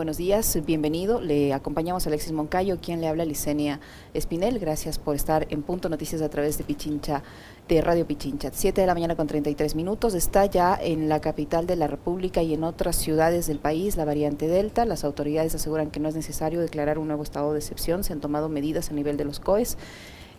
Buenos días, bienvenido. Le acompañamos a Alexis Moncayo, quien le habla Licenia Espinel. Gracias por estar en Punto Noticias a través de Pichincha, de Radio Pichincha. Siete de la mañana con 33 minutos. Está ya en la capital de la República y en otras ciudades del país la variante Delta. Las autoridades aseguran que no es necesario declarar un nuevo estado de excepción. Se han tomado medidas a nivel de los COES.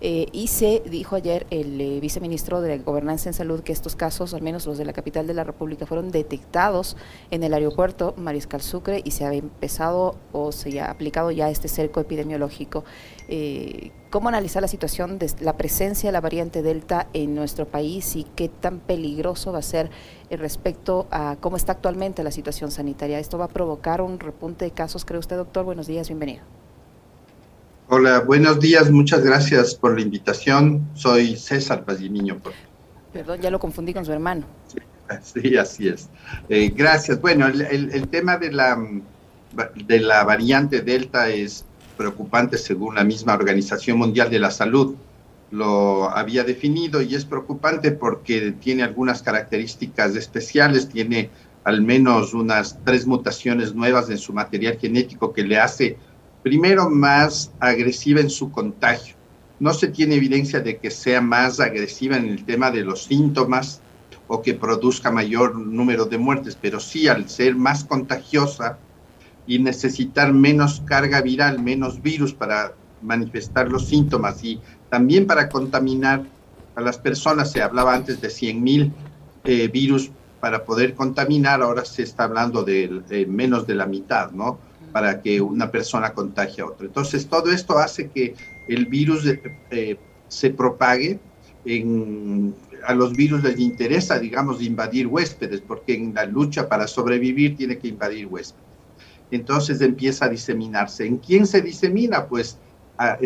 Eh, y se dijo ayer el eh, viceministro de Gobernanza en Salud que estos casos, al menos los de la capital de la República, fueron detectados en el aeropuerto Mariscal Sucre y se ha empezado o se ha aplicado ya este cerco epidemiológico. Eh, ¿Cómo analizar la situación de la presencia de la variante Delta en nuestro país y qué tan peligroso va a ser respecto a cómo está actualmente la situación sanitaria? ¿Esto va a provocar un repunte de casos, cree usted, doctor? Buenos días, bienvenido. Hola, buenos días, muchas gracias por la invitación. Soy César Pazimiño. Perdón, ya lo confundí con su hermano. Sí, así es. Eh, gracias. Bueno, el, tema de la, de la variante Delta es preocupante según la misma Organización Mundial de la Salud. Lo había definido y es preocupante porque tiene algunas características especiales, tiene al menos unas tres mutaciones nuevas en su material genético que le hace primero más agresiva en su contagio. No se tiene evidencia de que sea más agresiva en el tema de los síntomas o que produzca mayor número de muertes, pero sí al ser más contagiosa y necesitar menos carga viral, menos virus para manifestar los síntomas y también para contaminar a las personas. Se hablaba antes de 100.000 eh, virus para poder contaminar, ahora se está hablando de menos de la mitad, ¿no? Para que una persona contagie a otra. Entonces, todo esto hace que el virus eh, se propague. En, a los virus les interesa, digamos, invadir huéspedes, porque en la lucha para sobrevivir tiene que invadir huéspedes. Entonces empieza a diseminarse. ¿En quién se disemina? Pues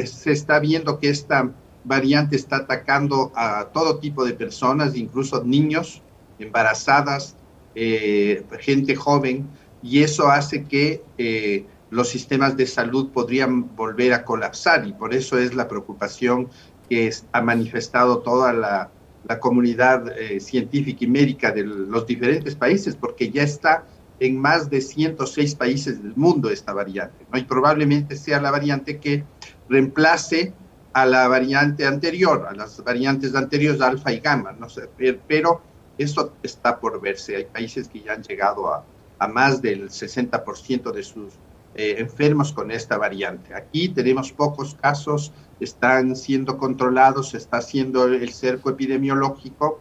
se está viendo que esta variante está atacando a todo tipo de personas, incluso niños, embarazadas, eh, gente joven, y eso hace que eh, los sistemas de salud podrían volver a colapsar y por eso es la preocupación que ha manifestado toda la, comunidad eh, científica y médica de los diferentes países, porque ya está en más de 106 países del mundo esta variante, ¿no? y probablemente sea la variante que reemplace a la variante anterior, a las variantes anteriores alfa y gamma, no sé, pero eso está por verse. Hay países que ya han llegado a, a más del 60% de sus eh, enfermos con esta variante. Aquí tenemos pocos casos, están siendo controlados, se está haciendo el cerco epidemiológico,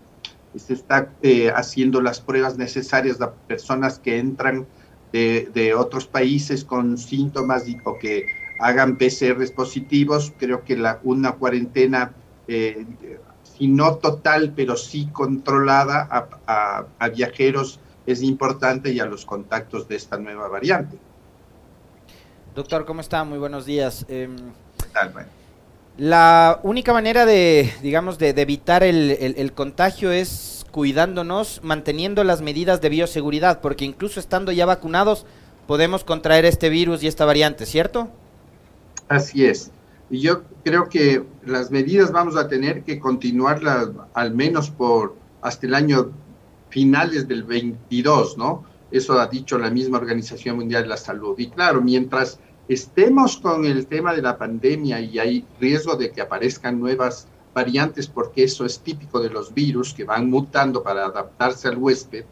se está eh, haciendo las pruebas necesarias a personas que entran de, otros países con síntomas o que hagan PCRs positivos. Creo que la, una cuarentena, eh, si no total, pero sí controlada a, a viajeros es importante y a los contactos de esta nueva variante. Doctor, ¿cómo está? Muy buenos días. Em, la única manera de, digamos, de, evitar el, contagio es cuidándonos, manteniendo las medidas de bioseguridad, porque incluso estando ya vacunados podemos contraer este virus y esta variante, ¿cierto? Así es. Y yo creo que las medidas vamos a tener que continuarlas al menos por hasta el año finales del 22, ¿no? Eso ha dicho la misma Organización Mundial de la Salud. Y claro, mientras estemos con el tema de la pandemia y hay riesgo de que aparezcan nuevas variantes, porque eso es típico de los virus que van mutando para adaptarse al huésped,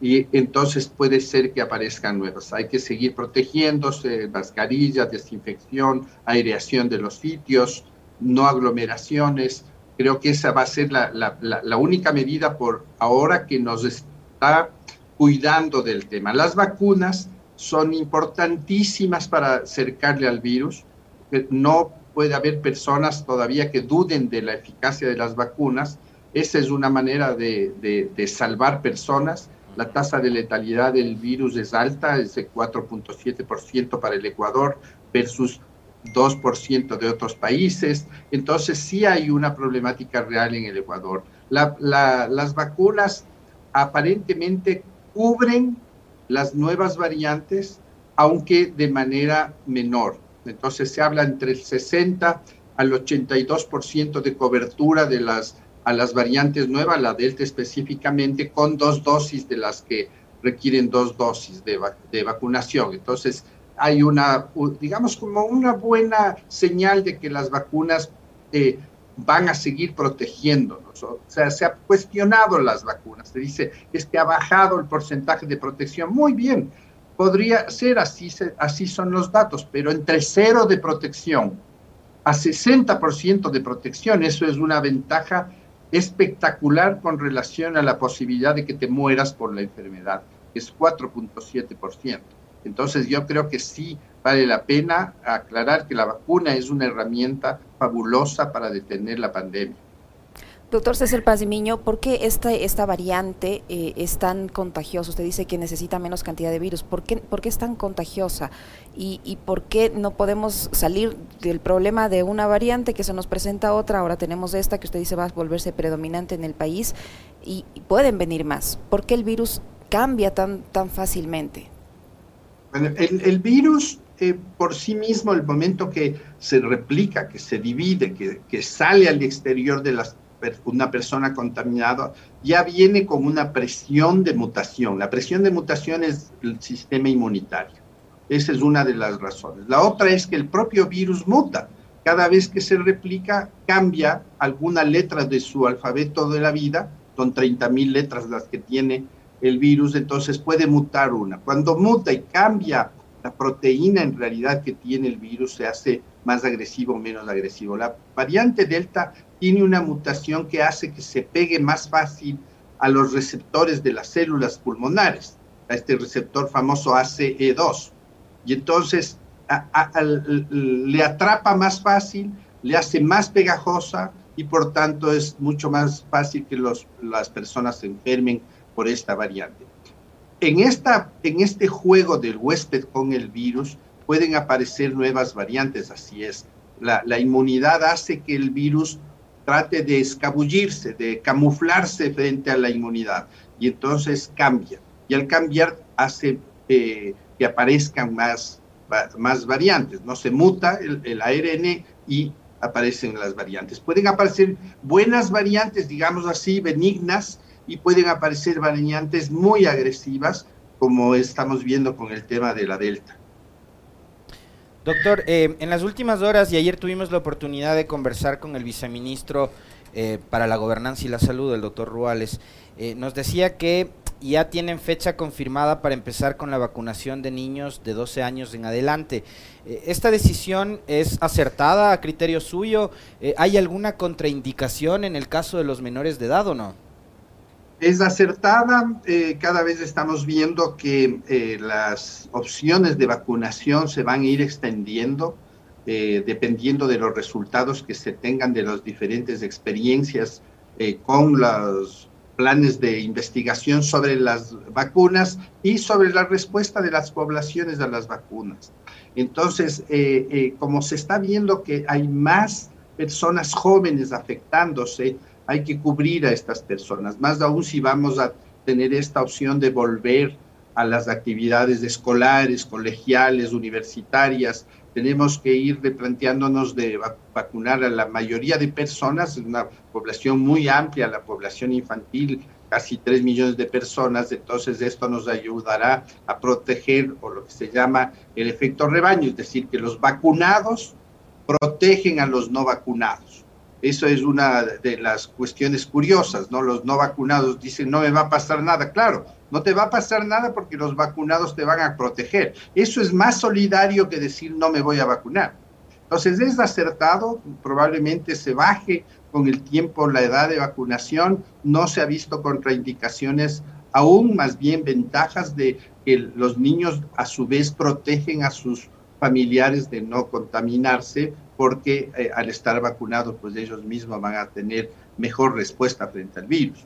y entonces puede ser que aparezcan nuevas. Hay que seguir protegiéndose, mascarillas, desinfección, aireación de los sitios, no aglomeraciones, Creo que esa va a ser la, única medida por ahora que nos está cuidando del tema. Las vacunas son importantísimas para acercarle al virus. No puede haber personas todavía que duden de la eficacia de las vacunas. Esa es una manera de, de, de salvar personas. La tasa de letalidad del virus es alta, es de 4.7% para el Ecuador versus 2% de otros países. Entonces sí hay una problemática real en el Ecuador. las vacunas aparentemente cubren las nuevas variantes, aunque de manera menor. Entonces se habla entre el 60 al 82% de cobertura de las, a las variantes nuevas, la Delta específicamente, con dos dosis de las que requieren dos dosis de, de vacunación. Entonces, hay una, digamos, como una buena señal de que las vacunas eh, van a seguir protegiéndonos. O sea, se ha cuestionado las vacunas. Se dice, es que ha bajado el porcentaje de protección. Muy bien, podría ser así, así son los datos, pero entre cero de protección a 60% de protección, eso es una ventaja espectacular con relación a la posibilidad de que te mueras por la enfermedad, que es 4.7%. Entonces yo creo que sí vale la pena aclarar que la vacuna es una herramienta fabulosa para detener la pandemia. Doctor César Pazimiño, ¿por qué esta, esta variante eh, es tan contagiosa? Usted dice que necesita menos cantidad de virus. ¿Por qué, por qué es tan contagiosa? ¿Y, ¿Y, por qué no podemos salir del problema de una variante que se nos presenta otra? Ahora tenemos esta que usted dice va a volverse predominante en el país y, y pueden venir más. ¿Por qué el virus cambia tan, tan fácilmente? El, virus eh, por sí mismo, el momento que se replica, que se divide, que, sale al exterior de una persona contaminada, ya viene con una presión de mutación. La presión de mutación es el sistema inmunitario. Esa es una de las razones. La otra es que el propio virus muta. Cada vez que se replica, cambia alguna letra de su alfabeto de la vida, son 30.000 letras las que tiene el virus, entonces puede mutar una. Cuando muta y cambia la proteína en realidad que tiene el virus se hace más agresivo o menos agresivo. La variante Delta tiene una mutación que hace que se pegue más fácil a los receptores de las células pulmonares, a este receptor famoso ACE2. Y entonces le atrapa más fácil, le hace más pegajosa y por tanto es mucho más fácil que los, las personas se enfermen por esta variante en, esta, en este juego del huésped con el virus pueden aparecer nuevas variantes, así es. La, inmunidad hace que el virus trate de escabullirse, de camuflarse frente a la inmunidad y entonces cambia. Y al cambiar hace eh, que aparezcan más, más variantes, no se muta el, el ARN y aparecen las variantes. Pueden aparecer buenas variantes, digamos así, benignas, y pueden aparecer variantes muy agresivas, como estamos viendo con el tema de la Delta. Doctor, eh, en las últimas horas y ayer tuvimos la oportunidad de conversar con el viceministro eh, para la Gobernanza y la Salud, el doctor Ruales. Eh, nos decía que ya tienen fecha confirmada para empezar con la vacunación de niños de 12 años en adelante. ¿Esta decisión es acertada a criterio suyo? ¿Hay alguna contraindicación en el caso de los menores de edad o no? Es acertada. Eh, cada vez estamos viendo que eh, las opciones de vacunación se van a ir extendiendo eh, dependiendo de los resultados que se tengan de las diferentes experiencias con los planes de investigación sobre las vacunas y sobre la respuesta de las poblaciones a las vacunas. Entonces, como se está viendo que hay más personas jóvenes afectándose, hay que cubrir a estas personas, más aún si vamos a tener esta opción de volver a las actividades escolares, colegiales, universitarias. Tenemos que ir replanteándonos de vacunar a la mayoría de personas, una población muy amplia, la población infantil, casi 3 millones de personas, entonces esto nos ayudará a proteger o lo que se llama el efecto rebaño, es decir, que los vacunados protegen a los no vacunados. Eso es una de las cuestiones curiosas, ¿no? Los no vacunados dicen, no me va a pasar nada. Claro, no te va a pasar nada porque los vacunados te van a proteger. Eso es más solidario que decir, no me voy a vacunar. Entonces, es acertado, probablemente se baje con el tiempo la edad de vacunación, no se ha visto contraindicaciones, aún más bien ventajas de que los niños a su vez protegen a sus familiares de no contaminarse porque eh, al estar vacunados, pues ellos mismos van a tener mejor respuesta frente al virus.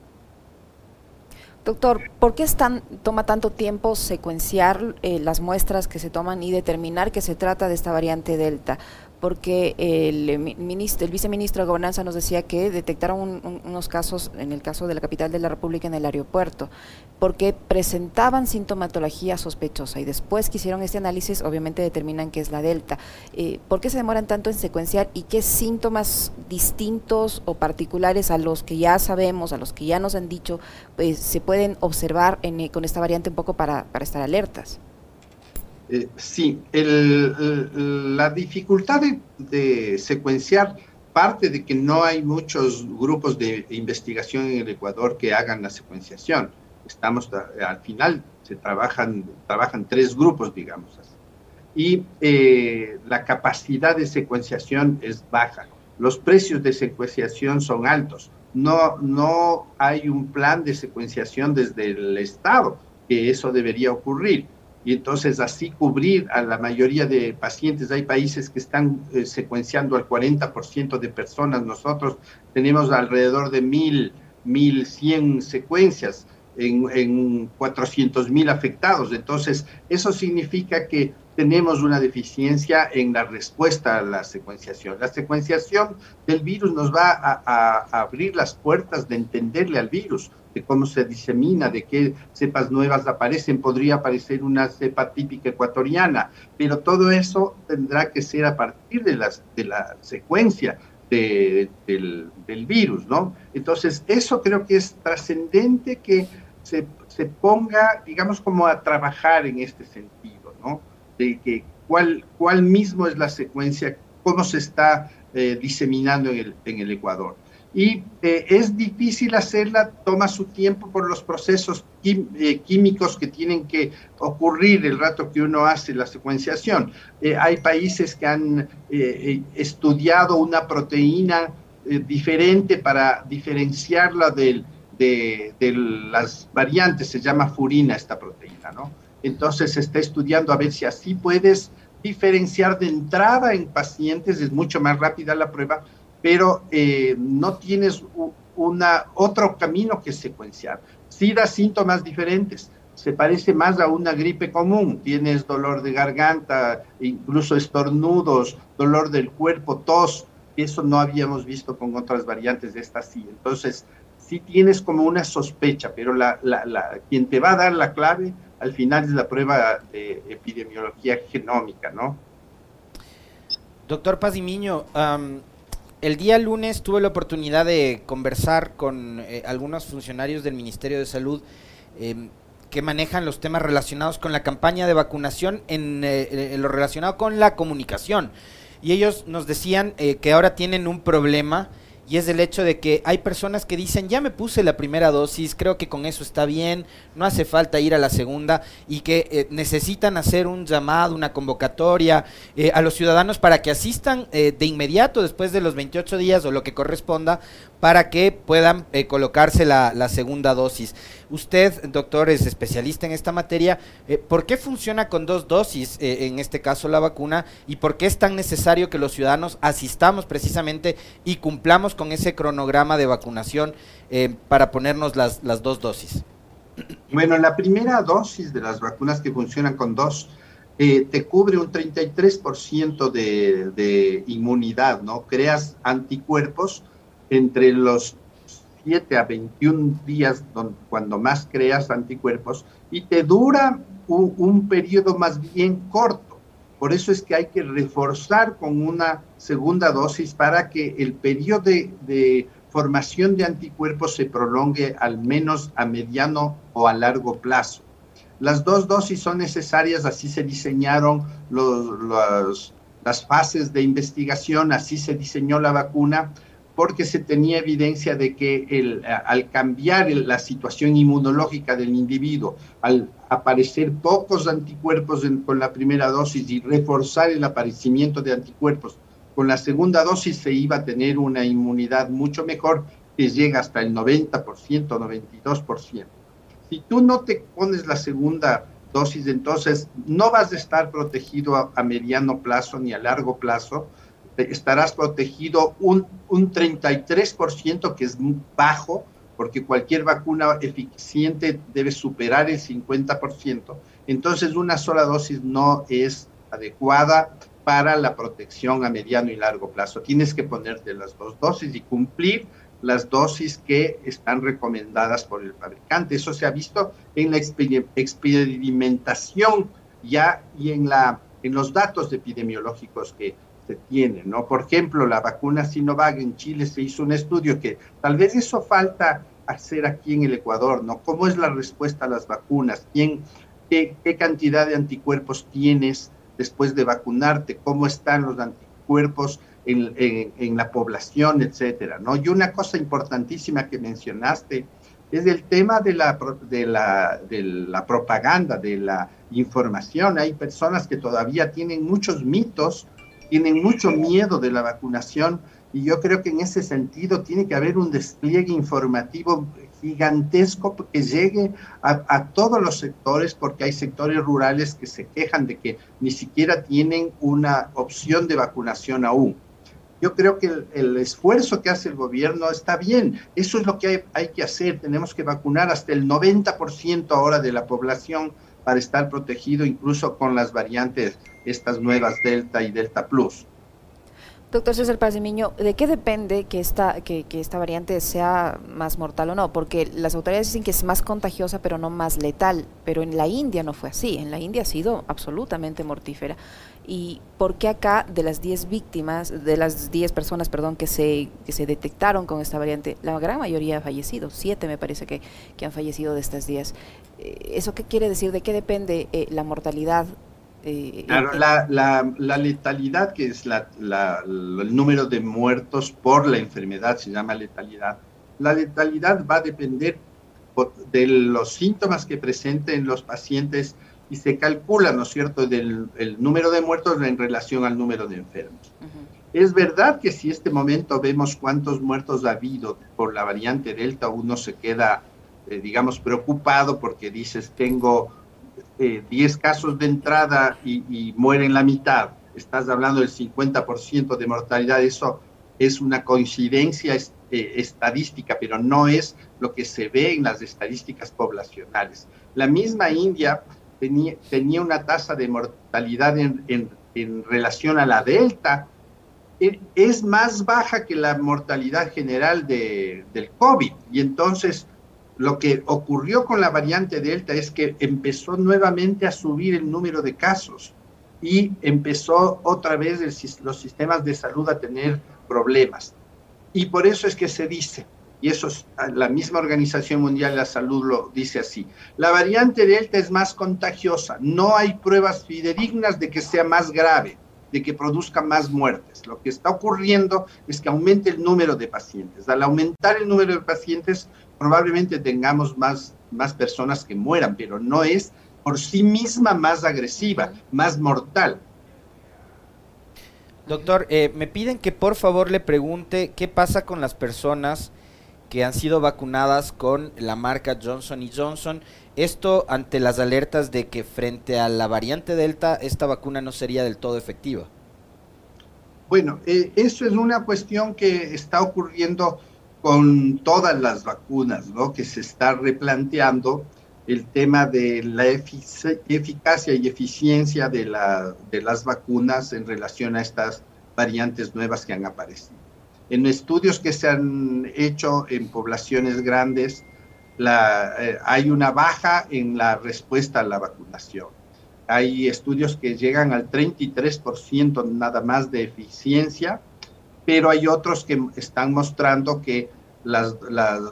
Doctor, ¿por qué tan, toma tanto tiempo secuenciar eh, las muestras que se toman y determinar que se trata de esta variante Delta? Porque el, ministro, el viceministro de Gobernanza nos decía que detectaron unos casos, en el caso de la capital de la República, en el aeropuerto, porque presentaban sintomatología sospechosa y después que hicieron este análisis, obviamente determinan que es la delta. Eh, ¿Por qué se demoran tanto en secuenciar y qué síntomas distintos o particulares a los que ya sabemos, a los que ya nos han dicho, pues, se pueden observar con esta variante un poco para estar alertas? Eh, sí, la dificultad de, secuenciar parte de que no hay muchos grupos de investigación en el Ecuador que hagan la secuenciación. Estamos al final se trabajan trabajan tres grupos, digamos así. Y eh, la capacidad de secuenciación es baja. Los precios de secuenciación son altos. No, no hay un plan de secuenciación desde el Estado, que eso debería ocurrir y entonces así cubrir a la mayoría de pacientes. Hay países que están eh, secuenciando al 40% de personas. Nosotros tenemos alrededor de mil, mil cien secuencias en, en 400 mil afectados. Entonces, eso significa que tenemos una deficiencia en la respuesta a la secuenciación. La secuenciación del virus nos va a abrir las puertas de entenderle al virus de cómo se disemina, de qué cepas nuevas aparecen. Podría aparecer una cepa típica ecuatoriana, pero todo eso tendrá que ser a partir de, las, de la secuencia del, del, virus, ¿no? Entonces, eso creo que es trascendente que se, se, ponga, digamos, como a trabajar en este sentido, ¿no? De que cuál, cuál mismo es la secuencia, cómo se está eh, diseminando en el, en el Ecuador y eh, es difícil hacerla, toma su tiempo por los procesos eh, químicos que tienen que ocurrir el rato que uno hace la secuenciación. Eh, hay países que han estudiado una proteína diferente para diferenciarla de, de, las variantes, se llama furina esta proteína, ¿no? Entonces se está estudiando a ver si así puedes diferenciar de entrada en pacientes, es mucho más rápida la prueba, pero eh, no tienes una, otro camino que secuenciar. Sí da síntomas diferentes, se parece más a una gripe común, tienes dolor de garganta, incluso estornudos, dolor del cuerpo, tos, eso no habíamos visto con otras variantes de esta sí. Entonces, sí tienes como una sospecha, pero la, la, quien te va a dar la clave al final es la prueba de epidemiología genómica, ¿no? Doctor Pazimiño, el día lunes tuve la oportunidad de conversar con eh, algunos funcionarios del Ministerio de Salud em, que manejan los temas relacionados con la campaña de vacunación en, eh, lo relacionado con la comunicación. Y ellos nos decían eh, que ahora tienen un problema y es el hecho de que hay personas que dicen, ya me puse la primera dosis, creo que con eso está bien, no hace falta ir a la segunda y que eh, necesitan hacer un llamado, una convocatoria eh, a los ciudadanos para que asistan eh, de inmediato después de los 28 días o lo que corresponda para que puedan colocarse la, la segunda dosis. Usted, doctor, es especialista en esta materia. Eh, ¿Por qué funciona con dos dosis, eh, en este caso la vacuna, y por qué es tan necesario que los ciudadanos asistamos precisamente y cumplamos con ese cronograma de vacunación eh, para ponernos las, las dos dosis? Bueno, la primera dosis de las vacunas que funcionan con dos te cubre un 33% de, de inmunidad, ¿no? Creas anticuerpos entre los 7 a 21 días cuando más creas anticuerpos y te dura un, periodo más bien corto. Por eso es que hay que reforzar con una segunda dosis para que el periodo de, formación de anticuerpos se prolongue al menos a mediano o a largo plazo. Las dos dosis son necesarias, así se diseñaron los, las fases de investigación, así se diseñó la vacuna porque se tenía evidencia de que el, al cambiar la situación inmunológica del individuo, al aparecer pocos anticuerpos con la primera dosis y reforzar el aparecimiento de anticuerpos con la segunda dosis, se iba a tener una inmunidad mucho mejor que llega hasta el 90%, 92%. Si tú no te pones la segunda dosis, entonces no vas a estar protegido a mediano plazo ni a largo plazo, estarás protegido un, un 33%, que es bajo, porque cualquier vacuna eficiente debe superar el 50%. Entonces, una sola dosis no es adecuada para la protección a mediano y largo plazo. Tienes que ponerte las dos dosis y cumplir las dosis que están recomendadas por el fabricante. Eso se ha visto en la experimentación ya y en, la, en los datos epidemiológicos que se tienen, ¿no? Por ejemplo, la vacuna Sinovac en Chile se hizo un estudio que tal vez eso falta hacer aquí en el Ecuador, ¿no? ¿Cómo es la respuesta a las vacunas? ¿Quién, qué, qué cantidad de anticuerpos tienes después de vacunarte? ¿Cómo están los anticuerpos en, en, la población, etcétera, ¿no? Y una cosa importantísima que mencionaste es el tema de la, de la, de la propaganda, de la información. Hay personas que todavía tienen muchos mitos, tienen mucho miedo de la vacunación y yo creo que en ese sentido tiene que haber un despliegue informativo gigantesco que llegue a, todos los sectores, porque hay sectores rurales que se quejan de que ni siquiera tienen una opción de vacunación aún. Yo creo que el, esfuerzo que hace el gobierno está bien. Eso es lo que hay, que hacer. Tenemos que vacunar hasta el 90% ahora de la población para estar protegido incluso con las variantes, estas nuevas Delta y Delta Plus. Doctor César Pazimiño, ¿de qué depende que esta, que, que, esta variante sea más mortal o no? Porque las autoridades dicen que es más contagiosa pero no más letal, pero en la India no fue así, en la India ha sido absolutamente mortífera. ¿Y por qué acá de las 10 víctimas, de las 10 personas, perdón, que se, que se detectaron con esta variante, la gran mayoría ha fallecido, 7 me parece que, que han fallecido de estas 10? Eh, ¿Eso qué quiere decir? ¿De qué depende eh, la mortalidad eh, claro, la, la, la, letalidad, que es la, el número de muertos por la enfermedad, se llama letalidad. La letalidad va a depender de los síntomas que presenten los pacientes y se calcula, ¿no es cierto?, del el número de muertos en relación al número de enfermos. Es verdad que si este momento vemos cuántos muertos ha habido por la variante Delta, uno se queda, eh, digamos, preocupado porque dices, tengo 10 eh, casos de entrada y, mueren la mitad, estás hablando del 50% de mortalidad, eso es una coincidencia eh, estadística, pero no es lo que se ve en las estadísticas poblacionales. La misma India tenía, una tasa de mortalidad en, en, relación a la delta, e, es más baja que la mortalidad general de, del COVID. Y entonces lo que ocurrió con la variante Delta es que empezó nuevamente a subir el número de casos y empezó otra vez los sistemas de salud a tener problemas. Y por eso es que se dice, y eso es, la misma Organización Mundial de la Salud lo dice así, la variante Delta es más contagiosa, no hay pruebas fidedignas de que sea más grave, de que produzca más muertes. Lo que está ocurriendo es que aumente el número de pacientes. Al aumentar el número de pacientes, probablemente tengamos más, más personas que mueran, pero no es por sí misma más agresiva, más mortal. Doctor, eh, me piden que por favor le pregunte qué pasa con las personas que han sido vacunadas con la marca Johnson Johnson. Esto ante las alertas de que frente a la variante Delta esta vacuna no sería del todo efectiva. Bueno, eh, eso es una cuestión que está ocurriendo con todas las vacunas, ¿no? Que se está replanteando el tema de la eficacia y eficiencia de, la, de las vacunas en relación a estas variantes nuevas que han aparecido. En estudios que se han hecho en poblaciones grandes, la, eh, hay una baja en la respuesta a la vacunación. Hay estudios que llegan al 33% nada más de eficiencia pero hay otros que están mostrando que las,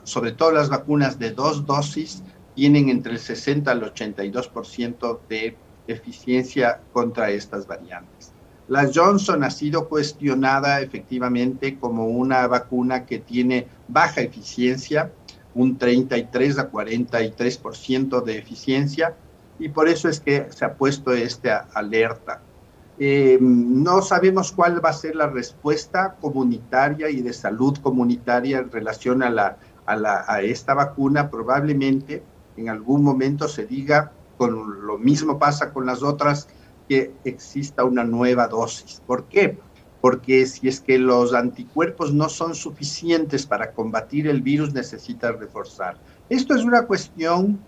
sobre todo las vacunas de dos dosis tienen entre el 60 al 82% de eficiencia contra estas variantes. La Johnson ha sido cuestionada efectivamente como una vacuna que tiene baja eficiencia, un 33 a 43% de eficiencia, y por eso es que se ha puesto esta alerta. Eh, no sabemos cuál va a ser la respuesta comunitaria y de salud comunitaria en relación a, la, a, esta vacuna. Probablemente en algún momento se diga, con lo mismo pasa con las otras, que exista una nueva dosis. ¿Por qué? Porque si es que los anticuerpos no son suficientes para combatir el virus, necesita reforzar. Esto es una cuestión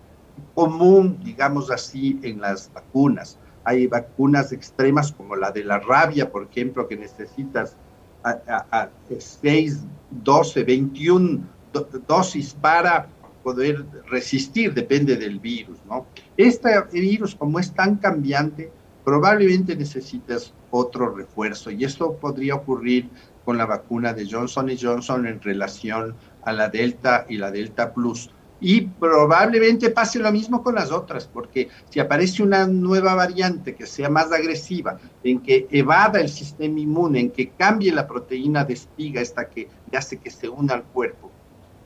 común, digamos así, en las vacunas hay vacunas extremas como la de la rabia, por ejemplo, que necesitas a, 6, 12, 21 dosis para poder resistir, depende del virus, ¿no? Este virus, como es tan cambiante, probablemente necesitas otro refuerzo y esto podría ocurrir con la vacuna de Johnson Johnson en relación a la Delta y la Delta Plus. Y probablemente pase lo mismo con las otras, porque si aparece una nueva variante que sea más agresiva, en que evada el sistema inmune, en que cambie la proteína de espiga, esta que hace que se una al cuerpo,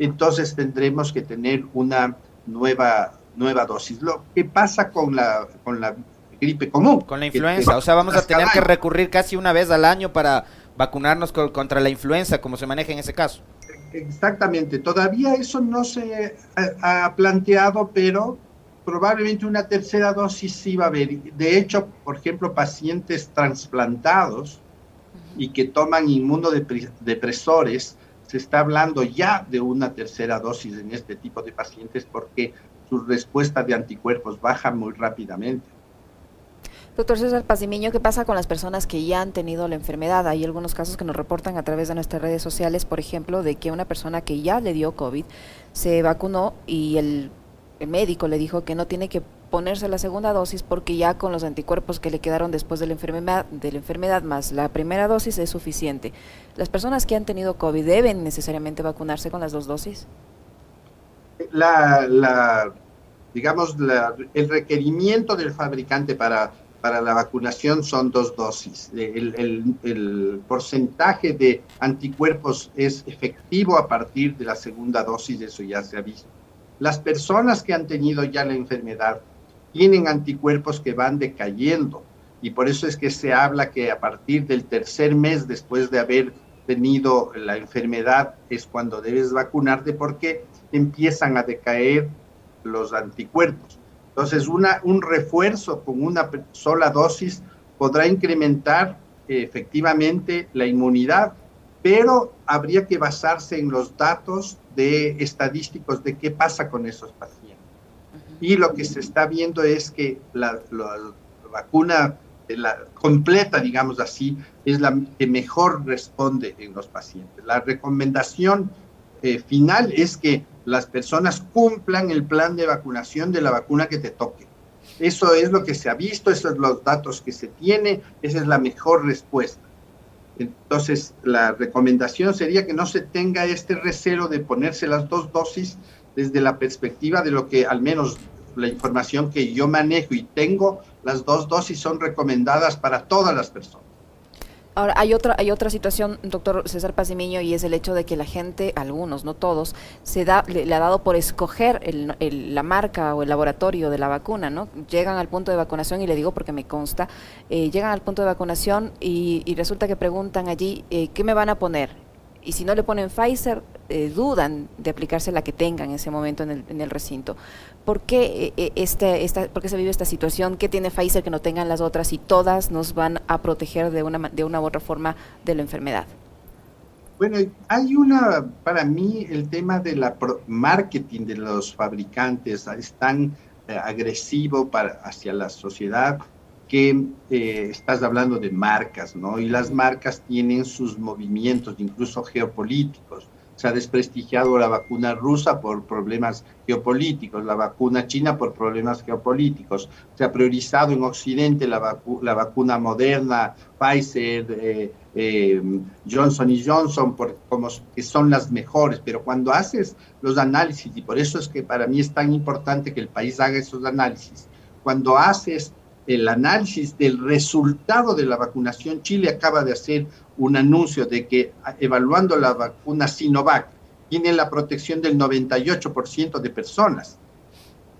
entonces tendremos que tener una nueva, nueva dosis. Lo que pasa con la, con la gripe común. Con la influenza, o sea, vamos a tener que recurrir casi una vez al año para vacunarnos contra la influenza, como se maneja en ese caso. Exactamente, todavía eso no se ha, planteado, pero probablemente una tercera dosis sí va a haber. De hecho, por ejemplo, pacientes trasplantados y que toman inmunodepresores, se está hablando ya de una tercera dosis en este tipo de pacientes porque su respuesta de anticuerpos baja muy rápidamente. Doctor César Pazimiño, ¿qué pasa con las personas que ya han tenido la enfermedad? Hay algunos casos que nos reportan a través de nuestras redes sociales, por ejemplo, de que una persona que ya le dio COVID se vacunó y el, médico le dijo que no tiene que ponerse la segunda dosis porque ya con los anticuerpos que le quedaron después de la enfermedad, de la enfermedad más la primera dosis es suficiente. ¿Las personas que han tenido COVID deben necesariamente vacunarse con las dos dosis? La, la digamos, el requerimiento del fabricante para para la vacunación son dos dosis. El, porcentaje de anticuerpos es efectivo a partir de la segunda dosis, eso ya se ha visto. Las personas que han tenido ya la enfermedad tienen anticuerpos que van decayendo y por eso es que se habla que a partir del tercer mes después de haber tenido la enfermedad es cuando debes vacunarte porque empiezan a decaer los anticuerpos. Entonces, una, un refuerzo con una sola dosis podrá incrementar eh, efectivamente la inmunidad, pero habría que basarse en los datos de estadísticos de qué pasa con esos pacientes. Y lo que se está viendo es que la, vacuna la completa, digamos así, es la que mejor responde en los pacientes. La recomendación eh, final es que las personas cumplan el plan de vacunación de la vacuna que te toque. Eso es lo que se ha visto, esos son los datos que se tiene, esa es la mejor respuesta. Entonces, la recomendación sería que no se tenga este recelo de ponerse las dos dosis desde la perspectiva de lo que al menos la información que yo manejo y tengo, las dos dosis son recomendadas para todas las personas. Ahora, hay otra, hay otra situación, doctor César Pazimiño, y es el hecho de que la gente, algunos, no todos, se da, le, ha dado por escoger el, la marca o el laboratorio de la vacuna, ¿no? Llegan al punto de vacunación, y le digo porque me consta, eh, llegan al punto de vacunación y, resulta que preguntan allí, eh, ¿qué me van a poner? y si no le ponen Pfizer, eh, dudan de aplicarse la que tengan en ese momento en el, en el recinto. ¿Por qué, eh, eh, este, esta, ¿Por qué se vive esta situación? ¿Qué tiene Pfizer que no tengan las otras y todas nos van a proteger de una, de una u otra forma de la enfermedad? Bueno, hay una, para mí, el tema de la marketing de los fabricantes es tan agresivo para, hacia la sociedad que eh, estás hablando de marcas, ¿no? Y las marcas tienen sus movimientos, incluso geopolíticos. Se ha desprestigiado la vacuna rusa por problemas geopolíticos, la vacuna china por problemas geopolíticos. Se ha priorizado en Occidente la, vacuna moderna, Pfizer, eh, eh, Johnson y Johnson, por, como que son las mejores. Pero cuando haces los análisis, y por eso es que para mí es tan importante que el país haga esos análisis, cuando haces el análisis del resultado de la vacunación, Chile acaba de hacer un anuncio de que evaluando la vacuna Sinovac, tiene la protección del 98% de personas.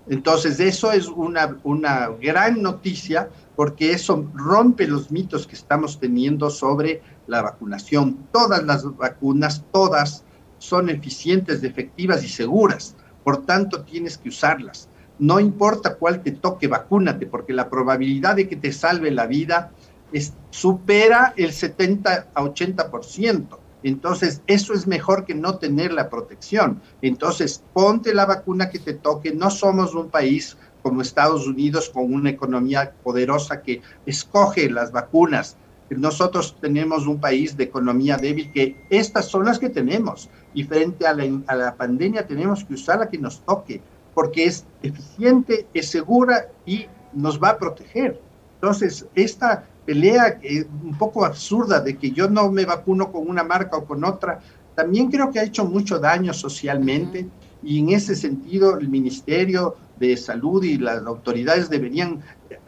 Entonces, eso es una, una gran noticia porque eso rompe los mitos que estamos teniendo sobre la vacunación. Todas las vacunas, todas son eficientes, efectivas y seguras. Por tanto, tienes que usarlas no importa cuál te toque, vacúnate, porque la probabilidad de que te salve la vida es, supera el 70 a 80%. Entonces, eso es mejor que no tener la protección. Entonces, ponte la vacuna que te toque. No somos un país como Estados Unidos con una economía poderosa que escoge las vacunas. Nosotros tenemos un país de economía débil que estas son las que tenemos y frente a la, a la pandemia tenemos que usar la que nos toque porque es eficiente, es segura y nos va a proteger. Entonces, esta pelea un poco absurda de que yo no me vacuno con una marca o con otra, también creo que ha hecho mucho daño socialmente y en ese sentido el Ministerio de Salud y las autoridades deberían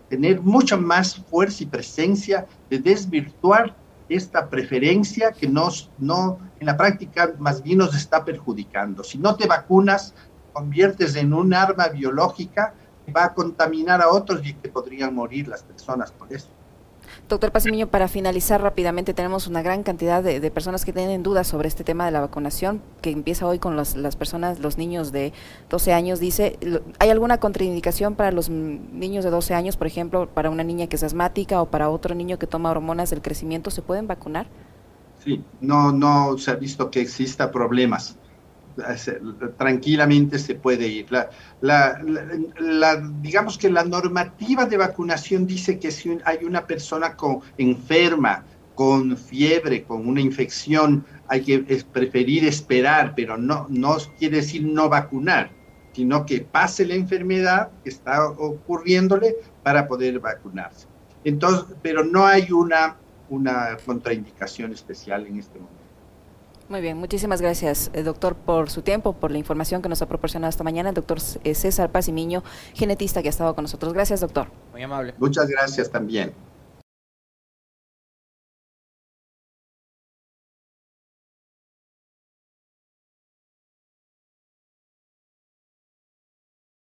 tener mucha más fuerza y presencia de desvirtuar esta preferencia que nos, no, en la práctica más bien nos está perjudicando. Si no te vacunas, conviertes en un arma biológica que va a contaminar a otros y que podrían morir las personas por eso. Doctor Pasimiño, para finalizar rápidamente, tenemos una gran cantidad de, personas que tienen dudas sobre este tema de la vacunación, que empieza hoy con las, personas, los niños de 12 años. Dice, ¿hay alguna contraindicación para los niños de 12 años, por ejemplo, para una niña que es asmática o para otro niño que toma hormonas del crecimiento? ¿Se pueden vacunar? Sí, no, no se ha visto que exista problemas tranquilamente se puede ir. La, digamos que la normativa de vacunación dice que si hay una persona con, enferma, con fiebre, con una infección, hay que preferir esperar, pero no, no quiere decir no vacunar, sino que pase la enfermedad que está ocurriéndole para poder vacunarse. Entonces, pero no hay una, una contraindicación especial en este momento. Muy bien, muchísimas gracias, eh, doctor, por su tiempo, por la información que nos ha proporcionado esta mañana. El doctor eh, César Pazimiño, genetista que ha estado con nosotros. Gracias, doctor. Muy amable. Muchas gracias también.